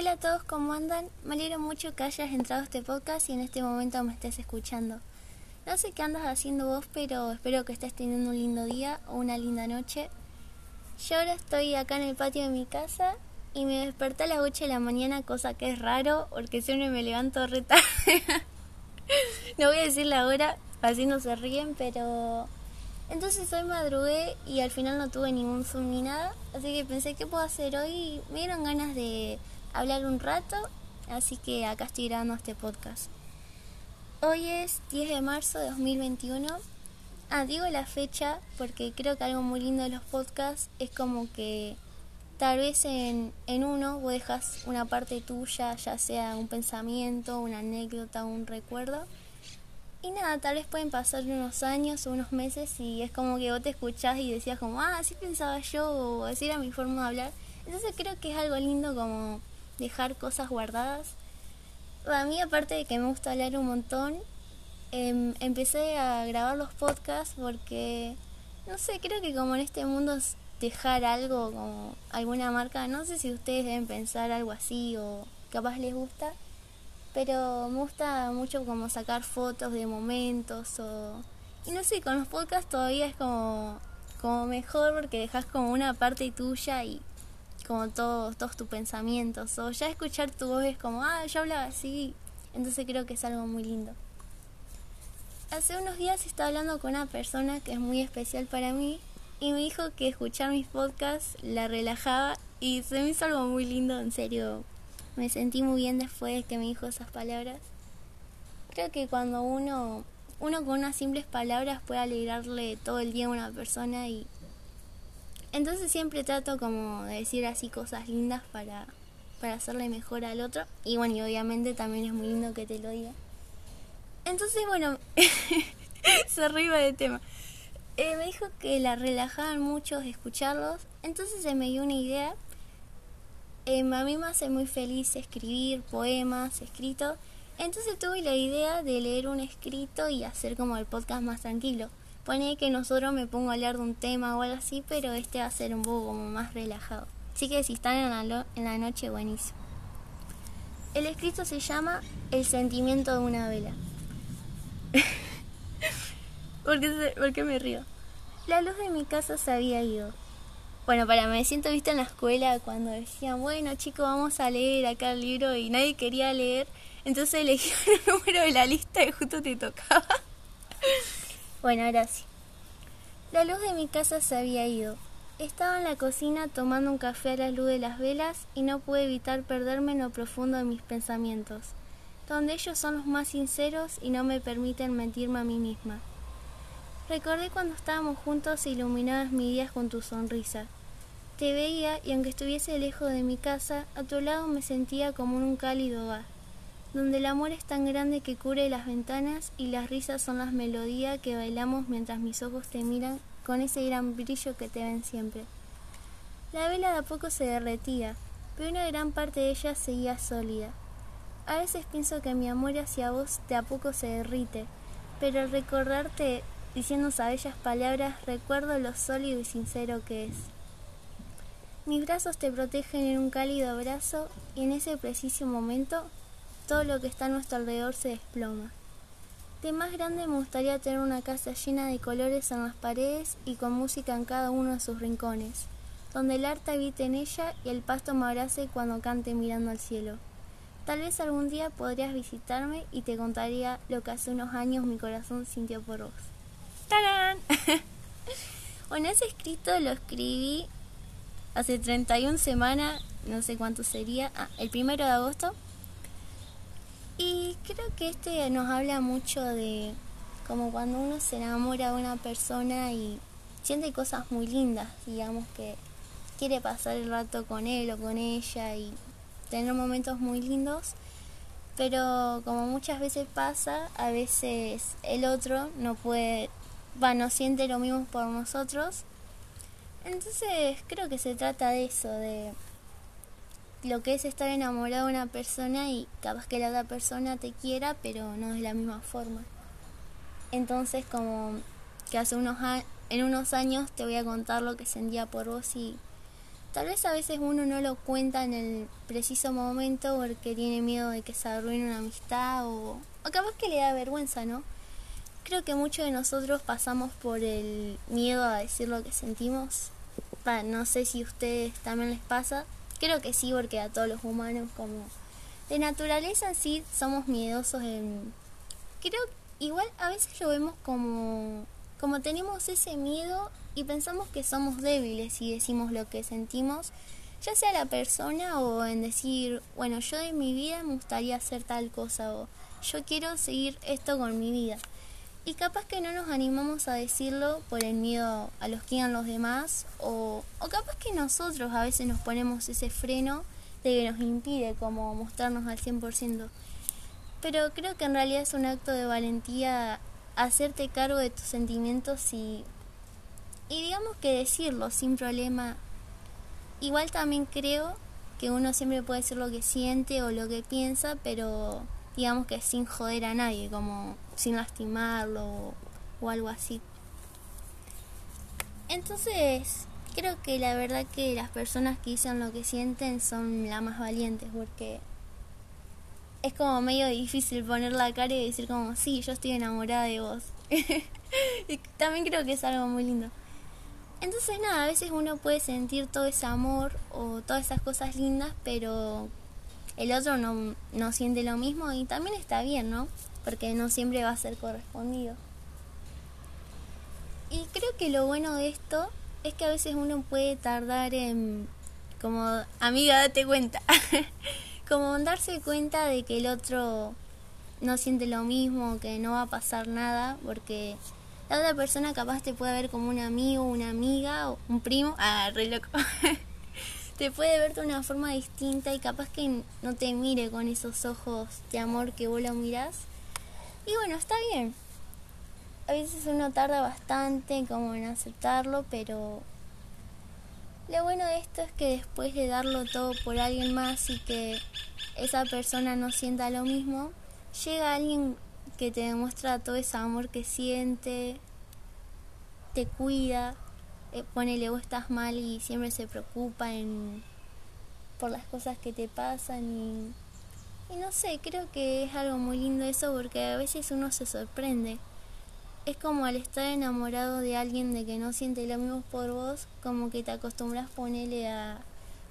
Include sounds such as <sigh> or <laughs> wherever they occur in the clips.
Hola a todos, ¿cómo andan? Me alegro mucho que hayas entrado este podcast y en este momento me estés escuchando. No sé qué andas haciendo vos, pero espero que estés teniendo un lindo día o una linda noche. Yo ahora estoy acá en el patio de mi casa y me desperté a las 8 de la mañana, cosa que es raro porque siempre me levanto re tarde. <laughs> no voy a decir la hora, así no se ríen, pero... Entonces hoy madrugué y al final no tuve ningún zoom ni nada, así que pensé qué puedo hacer hoy. Me dieron ganas de hablar un rato, así que acá estoy grabando este podcast. Hoy es 10 de marzo de 2021. Ah, digo la fecha porque creo que algo muy lindo de los podcasts es como que tal vez en, en uno vos dejas una parte tuya, ya sea un pensamiento, una anécdota, un recuerdo. Y nada, tal vez pueden pasar unos años o unos meses y es como que vos te escuchás y decías como, ah, así pensaba yo o así era mi forma de hablar. Entonces creo que es algo lindo como dejar cosas guardadas. A mí, aparte de que me gusta hablar un montón, em, empecé a grabar los podcasts porque, no sé, creo que como en este mundo es dejar algo, como alguna marca, no sé si ustedes deben pensar algo así o capaz les gusta, pero me gusta mucho como sacar fotos de momentos o... Y no sé, con los podcasts todavía es como, como mejor porque dejas como una parte tuya y como todos, todos tus pensamientos. O ya escuchar tu voz es como, ah, yo hablaba así. Entonces creo que es algo muy lindo. Hace unos días estaba hablando con una persona que es muy especial para mí y me dijo que escuchar mis podcasts la relajaba y se me hizo algo muy lindo, en serio. Me sentí muy bien después de que me dijo esas palabras. Creo que cuando uno, uno con unas simples palabras puede alegrarle todo el día a una persona y entonces siempre trato como de decir así cosas lindas para, para hacerle mejor al otro. Y bueno, y obviamente también es muy lindo que te lo diga. Entonces, bueno, <laughs> se arriba de tema. Eh, me dijo que la relajaban mucho escucharlos. Entonces se me dio una idea. Eh, a mí me hace muy feliz escribir poemas, escritos. Entonces tuve la idea de leer un escrito y hacer como el podcast más tranquilo. Pone que nosotros me pongo a hablar de un tema o algo así, pero este va a ser un poco como más relajado. Así que si están en la, en la noche, buenísimo. El escrito se llama El sentimiento de una vela. <laughs> ¿Por, qué ¿Por qué me río? La luz de mi casa se había ido. Bueno, para me siento vista en la escuela cuando decían, bueno chicos, vamos a leer acá el libro y nadie quería leer. Entonces elegí <laughs> un número de la lista y justo te tocaba. Bueno, sí. La luz de mi casa se había ido. Estaba en la cocina tomando un café a la luz de las velas y no pude evitar perderme en lo profundo de mis pensamientos, donde ellos son los más sinceros y no me permiten mentirme a mí misma. Recordé cuando estábamos juntos e iluminabas mis días con tu sonrisa. Te veía y aunque estuviese lejos de mi casa, a tu lado me sentía como en un cálido hogar donde el amor es tan grande que cubre las ventanas y las risas son las melodías que bailamos mientras mis ojos te miran con ese gran brillo que te ven siempre. La vela de a poco se derretía, pero una gran parte de ella seguía sólida. A veces pienso que mi amor hacia vos de a poco se derrite, pero al recordarte diciendo bellas palabras recuerdo lo sólido y sincero que es. Mis brazos te protegen en un cálido abrazo y en ese preciso momento todo lo que está a nuestro alrededor se desploma. De más grande me gustaría tener una casa llena de colores en las paredes y con música en cada uno de sus rincones, donde el arte habite en ella y el pasto me abrace cuando cante mirando al cielo. Tal vez algún día podrías visitarme y te contaría lo que hace unos años mi corazón sintió por vos. ¡Tarán! <laughs> bueno, ese escrito lo escribí hace 31 semanas, no sé cuánto sería, ah, el primero de agosto y creo que este nos habla mucho de como cuando uno se enamora de una persona y siente cosas muy lindas, digamos que quiere pasar el rato con él o con ella y tener momentos muy lindos, pero como muchas veces pasa, a veces el otro no puede, bueno, no siente lo mismo por nosotros. Entonces creo que se trata de eso, de lo que es estar enamorado de una persona y capaz que la otra persona te quiera, pero no de la misma forma. Entonces, como que hace unos en unos años te voy a contar lo que sentía por vos y Tal vez a veces uno no lo cuenta en el preciso momento porque tiene miedo de que se arruine una amistad o capaz que le da vergüenza, ¿no? Creo que muchos de nosotros pasamos por el miedo a decir lo que sentimos. no sé si a ustedes también les pasa. Creo que sí, porque a todos los humanos como de naturaleza sí somos miedosos en... Creo igual a veces lo vemos como como tenemos ese miedo y pensamos que somos débiles y decimos lo que sentimos, ya sea la persona o en decir, bueno, yo en mi vida me gustaría hacer tal cosa o yo quiero seguir esto con mi vida. Y capaz que no nos animamos a decirlo por el miedo a los que digan los demás o, o capaz que nosotros a veces nos ponemos ese freno de que nos impide como mostrarnos al 100%. Pero creo que en realidad es un acto de valentía hacerte cargo de tus sentimientos y, y digamos que decirlo sin problema. Igual también creo que uno siempre puede decir lo que siente o lo que piensa, pero digamos que sin joder a nadie, como sin lastimarlo o, algo así. Entonces, creo que la verdad que las personas que dicen lo que sienten son las más valientes porque es como medio difícil poner la cara y decir como, sí, yo estoy enamorada de vos. <laughs> y también creo que es algo muy lindo. Entonces nada, a veces uno puede sentir todo ese amor o todas esas cosas lindas, pero el otro no, no siente lo mismo y también está bien, ¿no? Porque no siempre va a ser correspondido. Y creo que lo bueno de esto es que a veces uno puede tardar en, como, amiga, date cuenta, <laughs> como darse cuenta de que el otro no siente lo mismo, que no va a pasar nada, porque la otra persona capaz te puede ver como un amigo, una amiga, o un primo, ah, re loco. <laughs> te puede ver de una forma distinta y capaz que no te mire con esos ojos de amor que vos lo mirás. Y bueno, está bien. A veces uno tarda bastante como en aceptarlo, pero lo bueno de esto es que después de darlo todo por alguien más y que esa persona no sienta lo mismo, llega alguien que te demuestra todo ese amor que siente, te cuida eh, ponele vos estás mal y siempre se preocupa en, por las cosas que te pasan y, y no sé, creo que es algo muy lindo eso porque a veces uno se sorprende. Es como al estar enamorado de alguien de que no siente lo mismo por vos, como que te acostumbras ponerle a,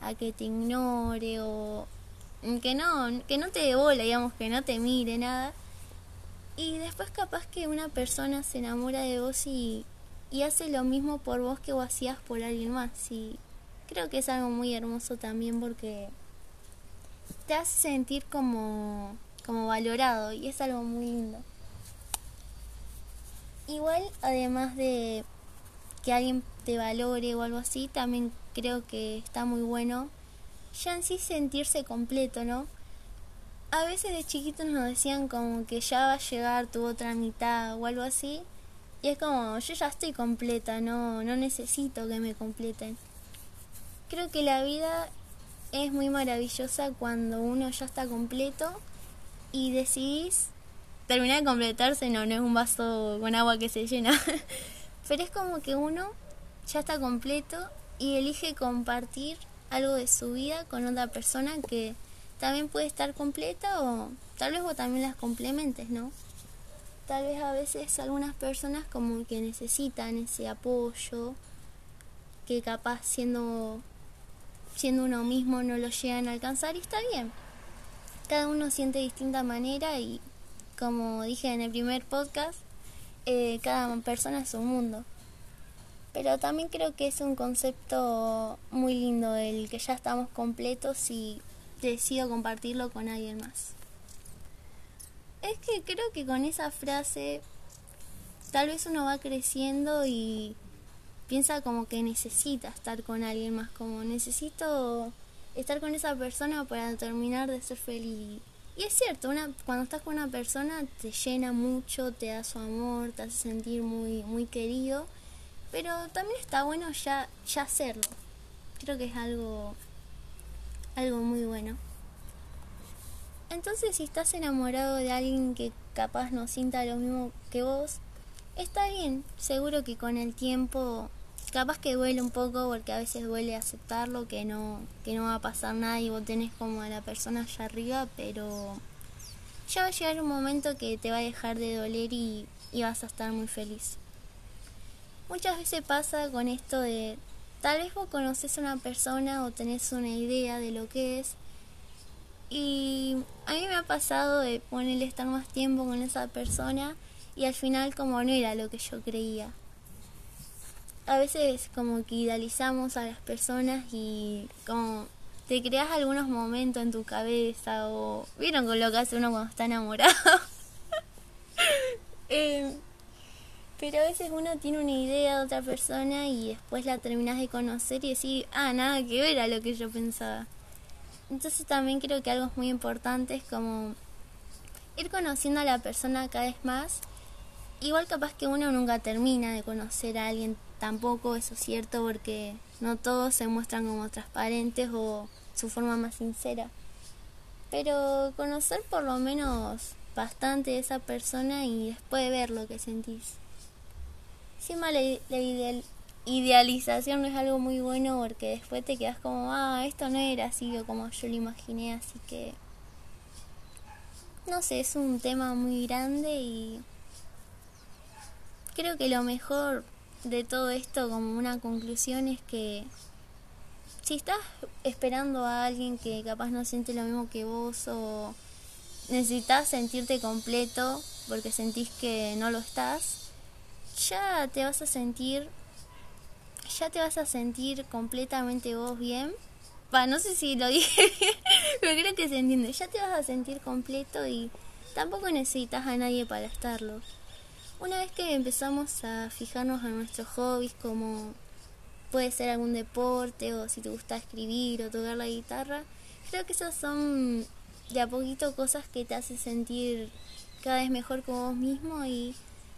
a que te ignore o que no, que no te digamos, que no te mire nada. Y después capaz que una persona se enamora de vos y, y hace lo mismo por vos que vos hacías por alguien más. Y creo que es algo muy hermoso también porque te hace sentir como, como valorado y es algo muy lindo. Igual, además de que alguien te valore o algo así, también creo que está muy bueno ya en sí sentirse completo, ¿no? A veces de chiquitos nos decían como que ya va a llegar tu otra mitad o algo así, y es como, yo ya estoy completa, no, no necesito que me completen. Creo que la vida es muy maravillosa cuando uno ya está completo y decidís terminar de completarse, no, no es un vaso con agua que se llena, <laughs> pero es como que uno ya está completo y elige compartir algo de su vida con otra persona que también puede estar completa o tal vez vos también las complementes, ¿no? tal vez a veces algunas personas como que necesitan ese apoyo que capaz siendo siendo uno mismo no lo llegan a alcanzar y está bien. Cada uno siente de distinta manera y como dije en el primer podcast eh, cada persona es un mundo. Pero también creo que es un concepto muy lindo el que ya estamos completos y decido compartirlo con alguien más. Es que creo que con esa frase tal vez uno va creciendo y piensa como que necesita estar con alguien más, como necesito estar con esa persona para terminar de ser feliz. Y es cierto, una, cuando estás con una persona te llena mucho, te da su amor, te hace sentir muy, muy querido, pero también está bueno ya, ya hacerlo. Creo que es algo, algo muy bueno. Entonces si estás enamorado de alguien que capaz no sienta lo mismo que vos, está bien, seguro que con el tiempo capaz que duele un poco porque a veces duele aceptarlo, que no, que no va a pasar nada y vos tenés como a la persona allá arriba, pero ya va a llegar un momento que te va a dejar de doler y, y vas a estar muy feliz. Muchas veces pasa con esto de tal vez vos conoces a una persona o tenés una idea de lo que es y a mí me ha pasado de ponerle estar más tiempo con esa persona y al final como no era lo que yo creía. A veces como que idealizamos a las personas y como te creas algunos momentos en tu cabeza o vieron con lo que hace uno cuando está enamorado. <laughs> eh, pero a veces uno tiene una idea de otra persona y después la terminas de conocer y decís, ah, nada que ver lo que yo pensaba. Entonces también creo que algo muy importante es como ir conociendo a la persona cada vez más. Igual capaz que uno nunca termina de conocer a alguien tampoco, eso es cierto, porque no todos se muestran como transparentes o su forma más sincera. Pero conocer por lo menos bastante de esa persona y después ver lo que sentís. Encima la, la idealización no es algo muy bueno porque después te quedas como, ah, esto no era así como yo lo imaginé, así que... No sé, es un tema muy grande y creo que lo mejor de todo esto como una conclusión es que si estás esperando a alguien que capaz no siente lo mismo que vos o necesitas sentirte completo porque sentís que no lo estás, ya te vas a sentir ya te vas a sentir completamente vos bien. Va, no sé si lo <laughs> dije pero creo que se entiende. Ya te vas a sentir completo y tampoco necesitas a nadie para estarlo. Una vez que empezamos a fijarnos en nuestros hobbies como puede ser algún deporte o si te gusta escribir o tocar la guitarra, creo que esas son de a poquito cosas que te hacen sentir cada vez mejor con vos mismo y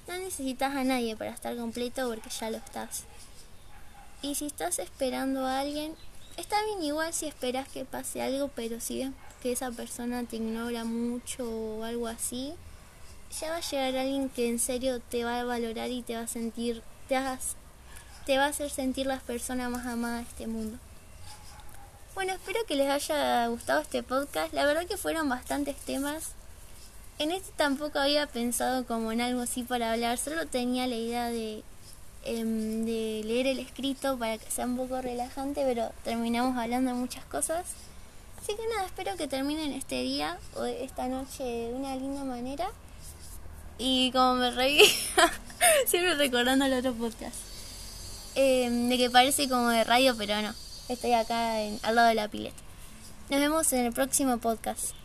no necesitas a nadie para estar completo porque ya lo estás. Y si estás esperando a alguien, está bien igual si esperas que pase algo, pero si ves que esa persona te ignora mucho o algo así, ya va a llegar alguien que en serio te va a valorar y te va a sentir, te, te va a hacer sentir la persona más amada de este mundo. Bueno, espero que les haya gustado este podcast. La verdad que fueron bastantes temas en este tampoco había pensado como en algo así para hablar, solo tenía la idea de, em, de leer el escrito para que sea un poco relajante, pero terminamos hablando de muchas cosas. Así que nada, espero que terminen este día o esta noche de una linda manera. Y como me reí, <laughs> siempre recordando el otro podcast, em, de que parece como de radio, pero no, estoy acá al lado de la pileta. Nos vemos en el próximo podcast.